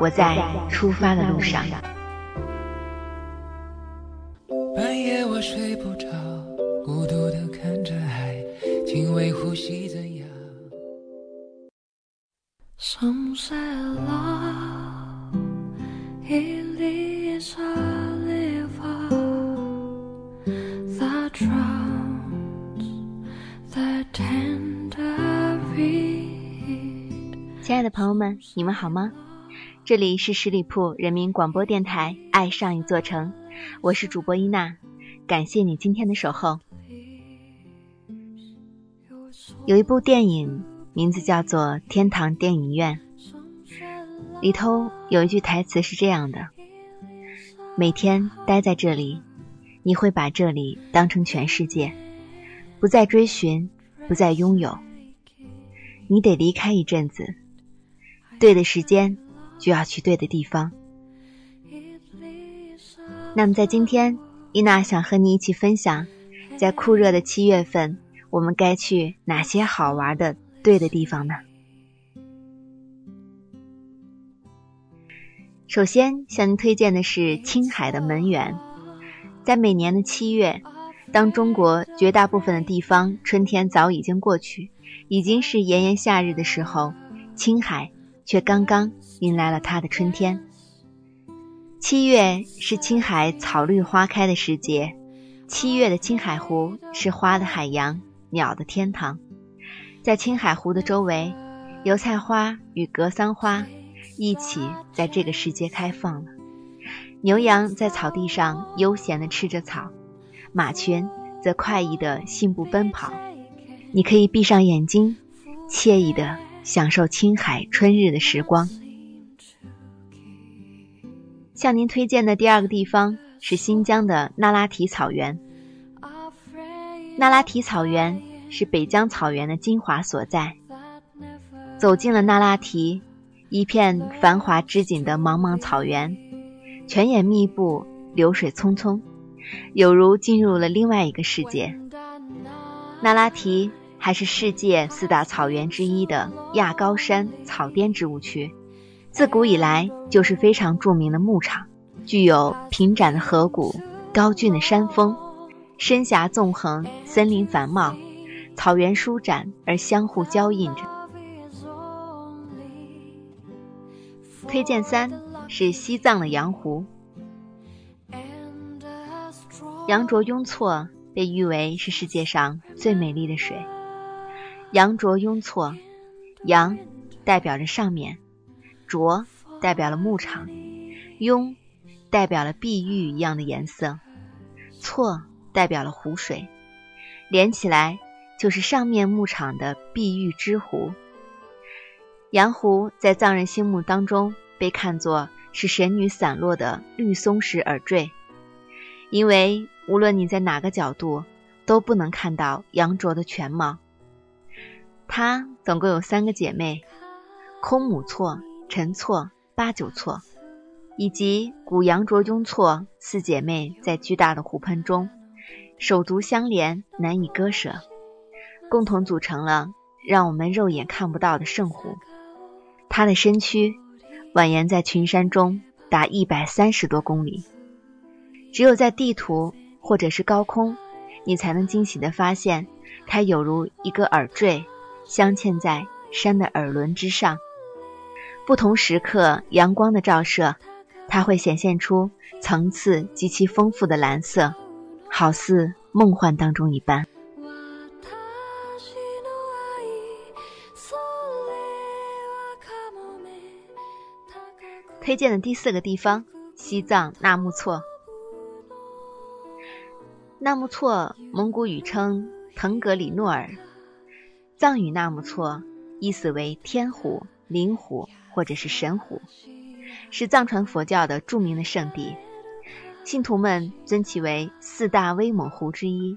我在出发的路上。半夜我睡不着，孤独的看着海，轻微呼吸怎样？Some say love is a that drowns the tender reed。亲爱的朋友们，你们好吗？这里是十里铺人民广播电台《爱上一座城》，我是主播伊娜，感谢你今天的守候。有一部电影，名字叫做《天堂电影院》，里头有一句台词是这样的：“每天待在这里，你会把这里当成全世界，不再追寻，不再拥有。你得离开一阵子，对的时间。”就要去对的地方。那么，在今天，伊娜想和你一起分享，在酷热的七月份，我们该去哪些好玩的对的地方呢？首先向您推荐的是青海的门源。在每年的七月，当中国绝大部分的地方春天早已经过去，已经是炎炎夏日的时候，青海却刚刚。迎来了它的春天。七月是青海草绿花开的时节，七月的青海湖是花的海洋，鸟的天堂。在青海湖的周围，油菜花与格桑花一起在这个时节开放了。牛羊在草地上悠闲地吃着草，马群则快意地信步奔跑。你可以闭上眼睛，惬意地享受青海春日的时光。向您推荐的第二个地方是新疆的那拉提草原。那拉提草原是北疆草原的精华所在。走进了那拉提，一片繁华织锦的茫茫草原，泉眼密布，流水匆匆，有如进入了另外一个世界。那拉提还是世界四大草原之一的亚高山草甸植物区。自古以来就是非常著名的牧场，具有平展的河谷、高峻的山峰、深峡纵横、森林繁茂、草原舒展而相互交映着。推荐三是西藏的羊湖，羊卓雍措被誉为是世界上最美丽的水。羊卓雍措，羊代表着上面。卓代表了牧场，雍代表了碧玉一样的颜色，错代表了湖水，连起来就是上面牧场的碧玉之湖。羊湖在藏人心目当中被看作是神女散落的绿松石耳坠，因为无论你在哪个角度都不能看到羊卓的全貌。她总共有三个姐妹，空母错。陈错、八九错，以及古羊卓雍错四姐妹，在巨大的湖盆中手足相连，难以割舍，共同组成了让我们肉眼看不到的圣湖。它的身躯蜿蜒在群山中达一百三十多公里，只有在地图或者是高空，你才能惊喜地发现，它有如一个耳坠，镶嵌在山的耳轮之上。不同时刻阳光的照射，它会显现出层次极其丰富的蓝色，好似梦幻当中一般。推荐的第四个地方，西藏纳木错。纳木错，蒙古语称腾格里诺尔，藏语纳木错，意思为天湖、灵湖。或者是神湖，是藏传佛教的著名的圣地，信徒们尊其为四大威猛湖之一。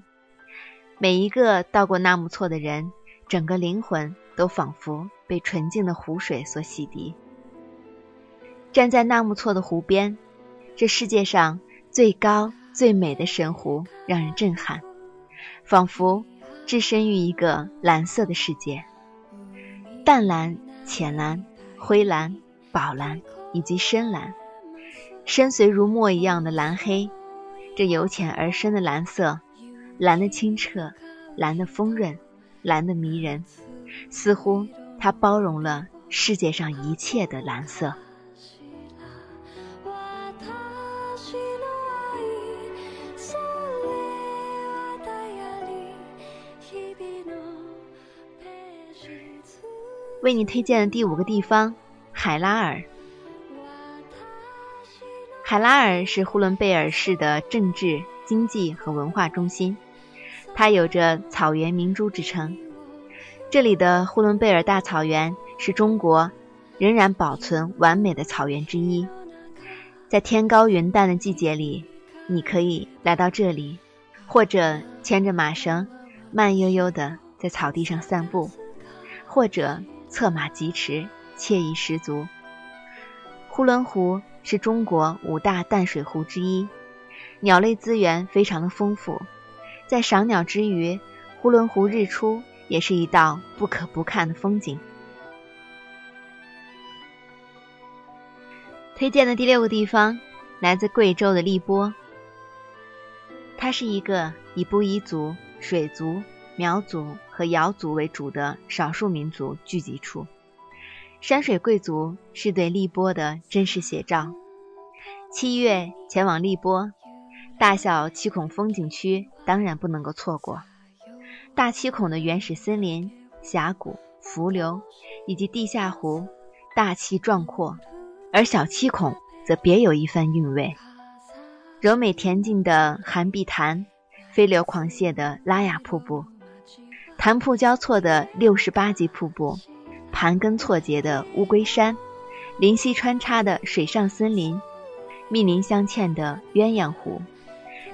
每一个到过纳木错的人，整个灵魂都仿佛被纯净的湖水所洗涤。站在纳木错的湖边，这世界上最高最美的神湖让人震撼，仿佛置身于一个蓝色的世界，淡蓝、浅蓝、灰蓝、宝蓝以及深蓝，深邃如墨一样的蓝黑，这由浅而深的蓝色，蓝的清澈，蓝的丰润，蓝的迷人，似乎它包容了世界上一切的蓝色。为你推荐的第五个地方，海拉尔。海拉尔是呼伦贝尔市的政治、经济和文化中心，它有着“草原明珠”之称。这里的呼伦贝尔大草原是中国仍然保存完美的草原之一。在天高云淡的季节里，你可以来到这里，或者牵着马绳，慢悠悠地在草地上散步，或者。策马疾驰，惬意十足。呼伦湖是中国五大淡水湖之一，鸟类资源非常的丰富。在赏鸟之余，呼伦湖日出也是一道不可不看的风景。推荐的第六个地方来自贵州的荔波，它是一个以布依族、水族。苗族和瑶族为主的少数民族聚集处，山水贵族是对荔波的真实写照。七月前往荔波，大小七孔风景区当然不能够错过。大七孔的原始森林、峡谷、伏流以及地下湖，大气壮阔；而小七孔则别有一番韵味，柔美恬静的寒碧潭，飞流狂泻的拉雅瀑布。潭瀑交错的六十八级瀑布，盘根错节的乌龟山，林溪穿插的水上森林，密林相嵌的鸳鸯湖，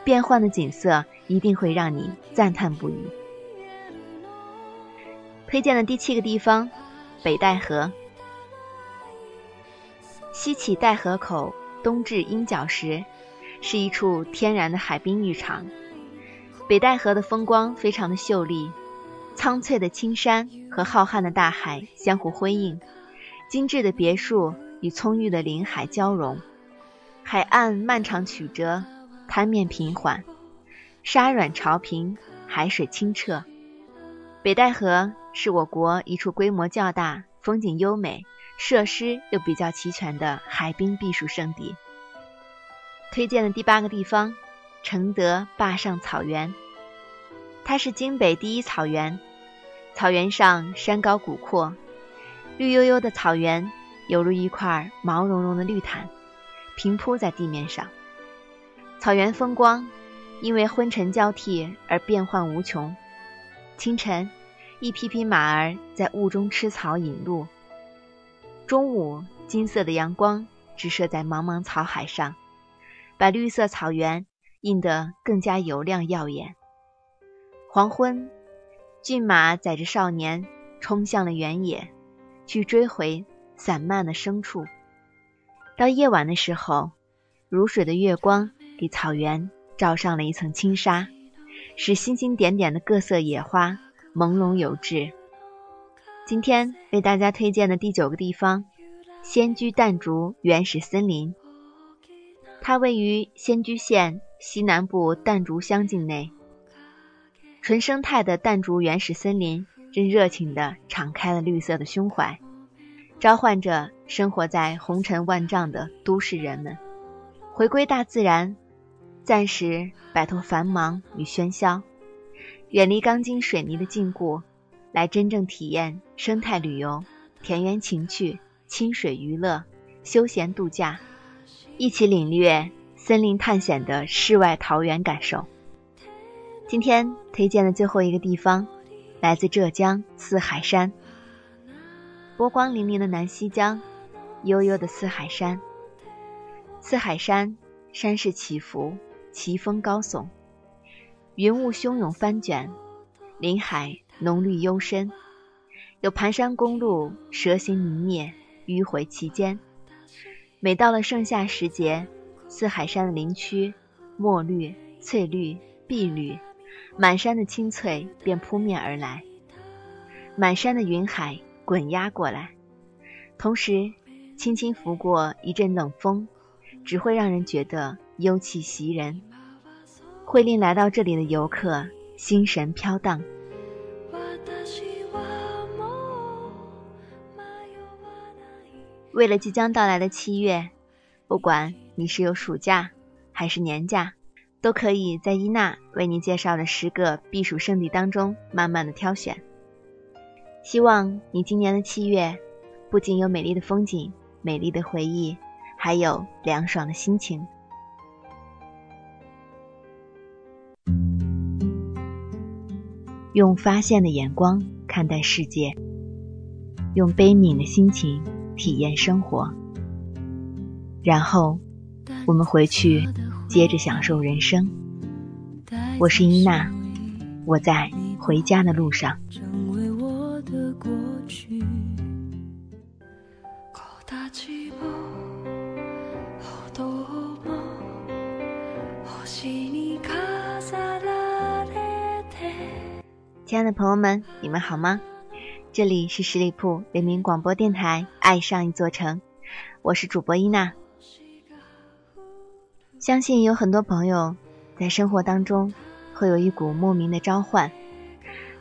变幻的景色一定会让你赞叹不已。推荐的第七个地方，北戴河。西起戴河口，东至鹰角石，是一处天然的海滨浴场。北戴河的风光非常的秀丽。苍翠的青山和浩瀚的大海相互辉映，精致的别墅与葱郁的林海交融。海岸漫长曲折，滩面平缓，沙软潮平，海水清澈。北戴河是我国一处规模较大、风景优美、设施又比较齐全的海滨避暑胜地。推荐的第八个地方，承德坝上草原，它是京北第一草原。草原上山高谷阔，绿油油的草原犹如一块毛茸茸的绿毯，平铺在地面上。草原风光因为昏沉交替而变幻无穷。清晨，一匹匹马儿在雾中吃草饮露；中午，金色的阳光直射在茫茫草海上，把绿色草原映得更加油亮耀眼。黄昏。骏马载着少年冲向了原野，去追回散漫的牲畜。到夜晚的时候，如水的月光给草原罩上了一层轻纱，使星星点点的各色野花朦胧有致。今天为大家推荐的第九个地方——仙居淡竹原始森林，它位于仙居县西南部淡竹乡境内。纯生态的弹竹原始森林正热情地敞开了绿色的胸怀，召唤着生活在红尘万丈的都市人们，回归大自然，暂时摆脱繁忙与喧嚣，远离钢筋水泥的禁锢，来真正体验生态旅游、田园情趣、清水娱乐、休闲度假，一起领略森林探险的世外桃源感受。今天推荐的最后一个地方，来自浙江四海山。波光粼粼的南溪江，悠悠的四海山，四海山，山势起伏，奇峰高耸，云雾汹涌翻卷，林海浓绿幽深，有盘山公路蛇形泥灭，迂回其间。每到了盛夏时节，四海山的林区，墨绿、翠绿、碧绿，满山的青翠便扑面而来，满山的云海滚压过来，同时轻轻拂过一阵冷风。只会让人觉得幽气袭人，会令来到这里的游客心神飘荡。为了即将到来的七月，不管你是有暑假还是年假，都可以在伊娜为您介绍的十个避暑胜地当中慢慢的挑选。希望你今年的七月，不仅有美丽的风景、美丽的回忆。还有凉爽的心情。用发现的眼光看待世界，用悲悯的心情体验生活，然后我们回去接着享受人生。我是伊娜，我在回家的路上。亲爱的朋友们，你们好吗？这里是十里铺人民广播电台《爱上一座城》，我是主播伊娜。相信有很多朋友在生活当中会有一股莫名的召唤，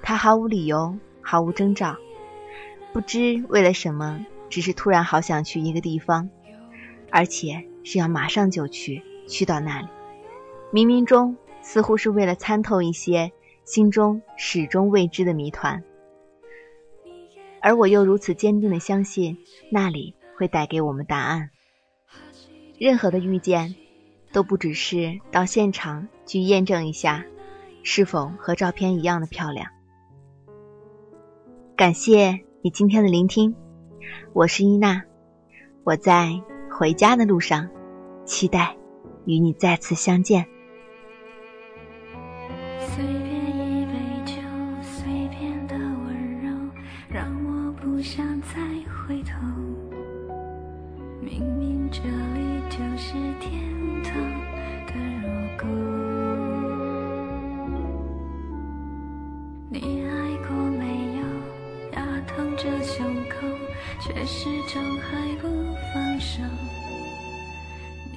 他毫无理由，毫无征兆，不知为了什么，只是突然好想去一个地方，而且是要马上就去，去到那里。冥冥中似乎是为了参透一些。心中始终未知的谜团，而我又如此坚定的相信，那里会带给我们答案。任何的遇见，都不只是到现场去验证一下，是否和照片一样的漂亮。感谢你今天的聆听，我是伊娜，我在回家的路上，期待与你再次相见。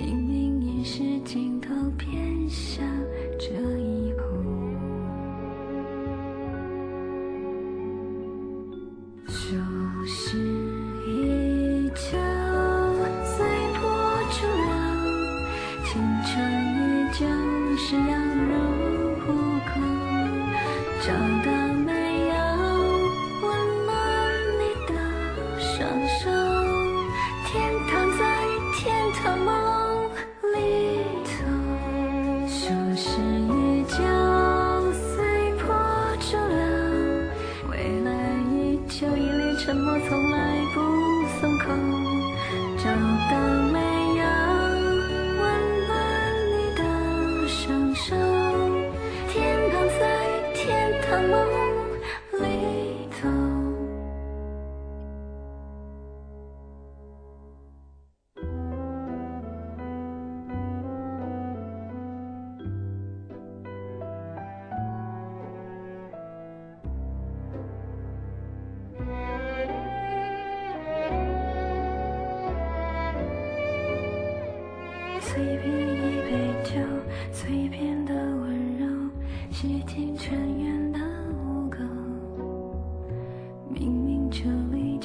明明已是尽头，偏向这一步。旧事依旧，随波逐流，青春依旧是阳如虎口，找到。随